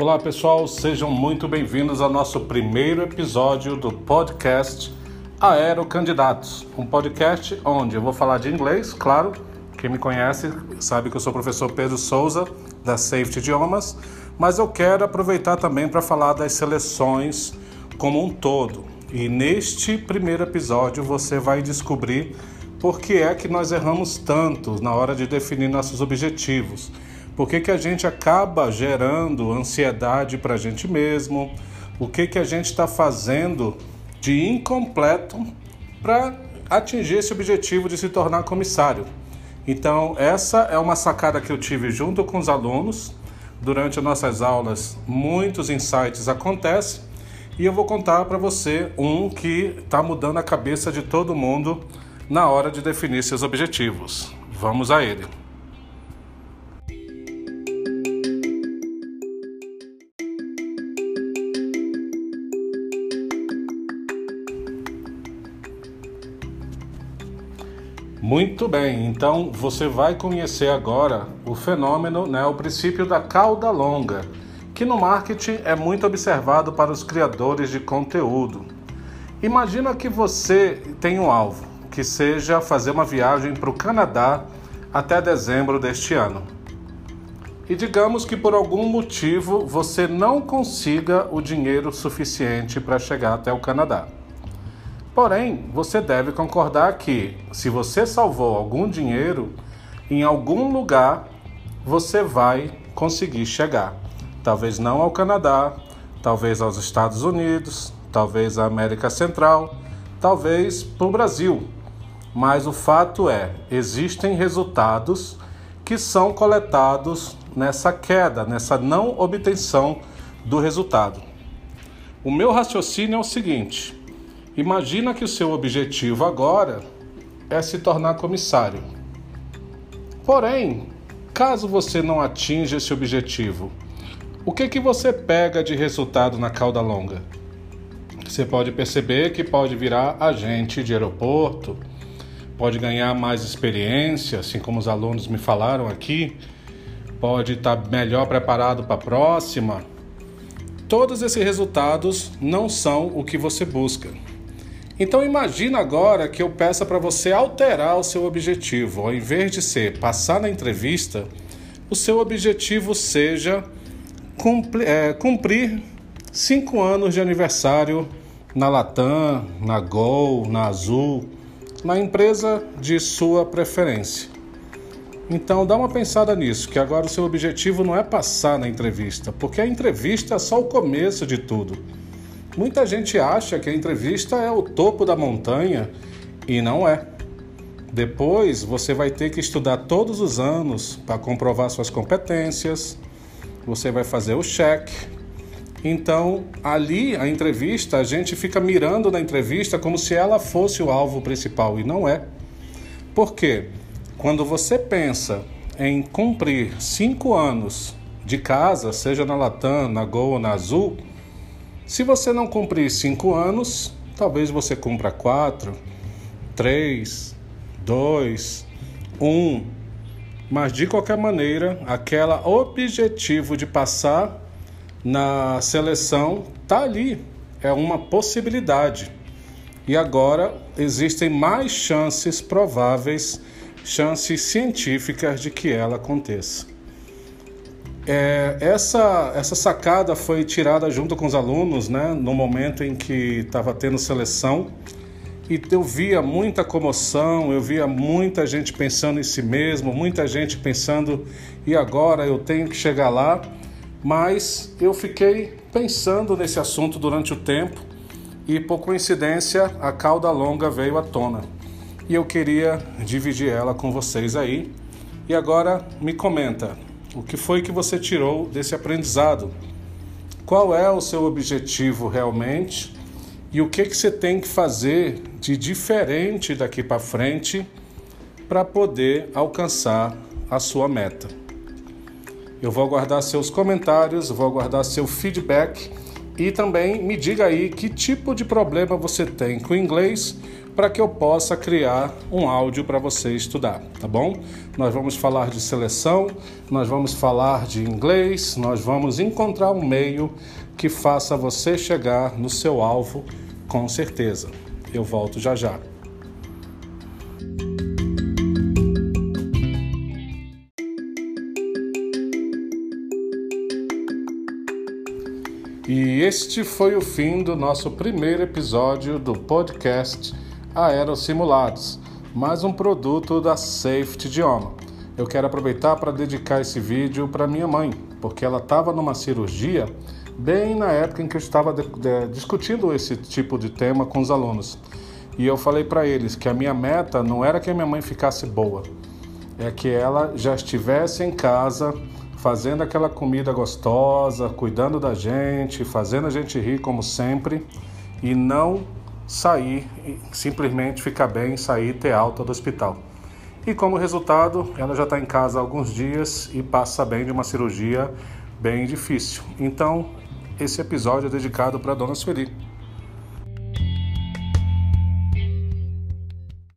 Olá pessoal, sejam muito bem-vindos ao nosso primeiro episódio do podcast Aerocandidatos, um podcast onde eu vou falar de inglês, claro. Quem me conhece sabe que eu sou o professor Pedro Souza da Safety Idiomas, mas eu quero aproveitar também para falar das seleções como um todo. E neste primeiro episódio você vai descobrir por que é que nós erramos tanto na hora de definir nossos objetivos por que, que a gente acaba gerando ansiedade para a gente mesmo? O que, que a gente está fazendo de incompleto para atingir esse objetivo de se tornar comissário? Então, essa é uma sacada que eu tive junto com os alunos. Durante as nossas aulas, muitos insights acontecem e eu vou contar para você um que está mudando a cabeça de todo mundo na hora de definir seus objetivos. Vamos a ele. Muito bem, então você vai conhecer agora o fenômeno, né, o princípio da cauda longa, que no marketing é muito observado para os criadores de conteúdo. Imagina que você tem um alvo, que seja fazer uma viagem para o Canadá até dezembro deste ano. E digamos que por algum motivo você não consiga o dinheiro suficiente para chegar até o Canadá. Porém, você deve concordar que, se você salvou algum dinheiro, em algum lugar você vai conseguir chegar. Talvez não ao Canadá, talvez aos Estados Unidos, talvez à América Central, talvez para o Brasil. Mas o fato é, existem resultados que são coletados nessa queda, nessa não obtenção do resultado. O meu raciocínio é o seguinte: Imagina que o seu objetivo agora é se tornar comissário. Porém, caso você não atinja esse objetivo, o que que você pega de resultado na cauda longa? Você pode perceber que pode virar agente de aeroporto, pode ganhar mais experiência, assim como os alunos me falaram aqui, pode estar melhor preparado para a próxima. Todos esses resultados não são o que você busca. Então imagina agora que eu peça para você alterar o seu objetivo. Ao invés de ser passar na entrevista, o seu objetivo seja cumprir, é, cumprir cinco anos de aniversário na Latam, na Gol, na Azul, na empresa de sua preferência. Então dá uma pensada nisso, que agora o seu objetivo não é passar na entrevista, porque a entrevista é só o começo de tudo. Muita gente acha que a entrevista é o topo da montanha e não é. Depois você vai ter que estudar todos os anos para comprovar suas competências, você vai fazer o cheque. Então, ali a entrevista, a gente fica mirando na entrevista como se ela fosse o alvo principal e não é. Por quê? Quando você pensa em cumprir cinco anos de casa, seja na Latam, na Gol ou na Azul, se você não cumprir cinco anos, talvez você cumpra quatro, três, dois, um. Mas de qualquer maneira, aquele objetivo de passar na seleção tá ali, é uma possibilidade. E agora existem mais chances prováveis, chances científicas de que ela aconteça. É, essa, essa sacada foi tirada junto com os alunos, né, no momento em que estava tendo seleção, e eu via muita comoção, eu via muita gente pensando em si mesmo, muita gente pensando, e agora eu tenho que chegar lá, mas eu fiquei pensando nesse assunto durante o tempo, e por coincidência a cauda longa veio à tona. E eu queria dividir ela com vocês aí. E agora me comenta, o que foi que você tirou desse aprendizado? Qual é o seu objetivo realmente? E o que, que você tem que fazer de diferente daqui para frente para poder alcançar a sua meta? Eu vou aguardar seus comentários, vou aguardar seu feedback e também me diga aí que tipo de problema você tem com o inglês, para que eu possa criar um áudio para você estudar, tá bom? Nós vamos falar de seleção, nós vamos falar de inglês, nós vamos encontrar um meio que faça você chegar no seu alvo com certeza. Eu volto já já. E este foi o fim do nosso primeiro episódio do podcast Aerosimulados, mais um produto da Safety Idioma. Eu quero aproveitar para dedicar esse vídeo para minha mãe, porque ela estava numa cirurgia bem na época em que eu estava de, de, discutindo esse tipo de tema com os alunos. E eu falei para eles que a minha meta não era que a minha mãe ficasse boa, é que ela já estivesse em casa fazendo aquela comida gostosa, cuidando da gente, fazendo a gente rir como sempre e não sair, simplesmente ficar bem, sair e ter alta do hospital. E como resultado, ela já está em casa há alguns dias e passa bem de uma cirurgia bem difícil. Então, esse episódio é dedicado para a dona Sueli.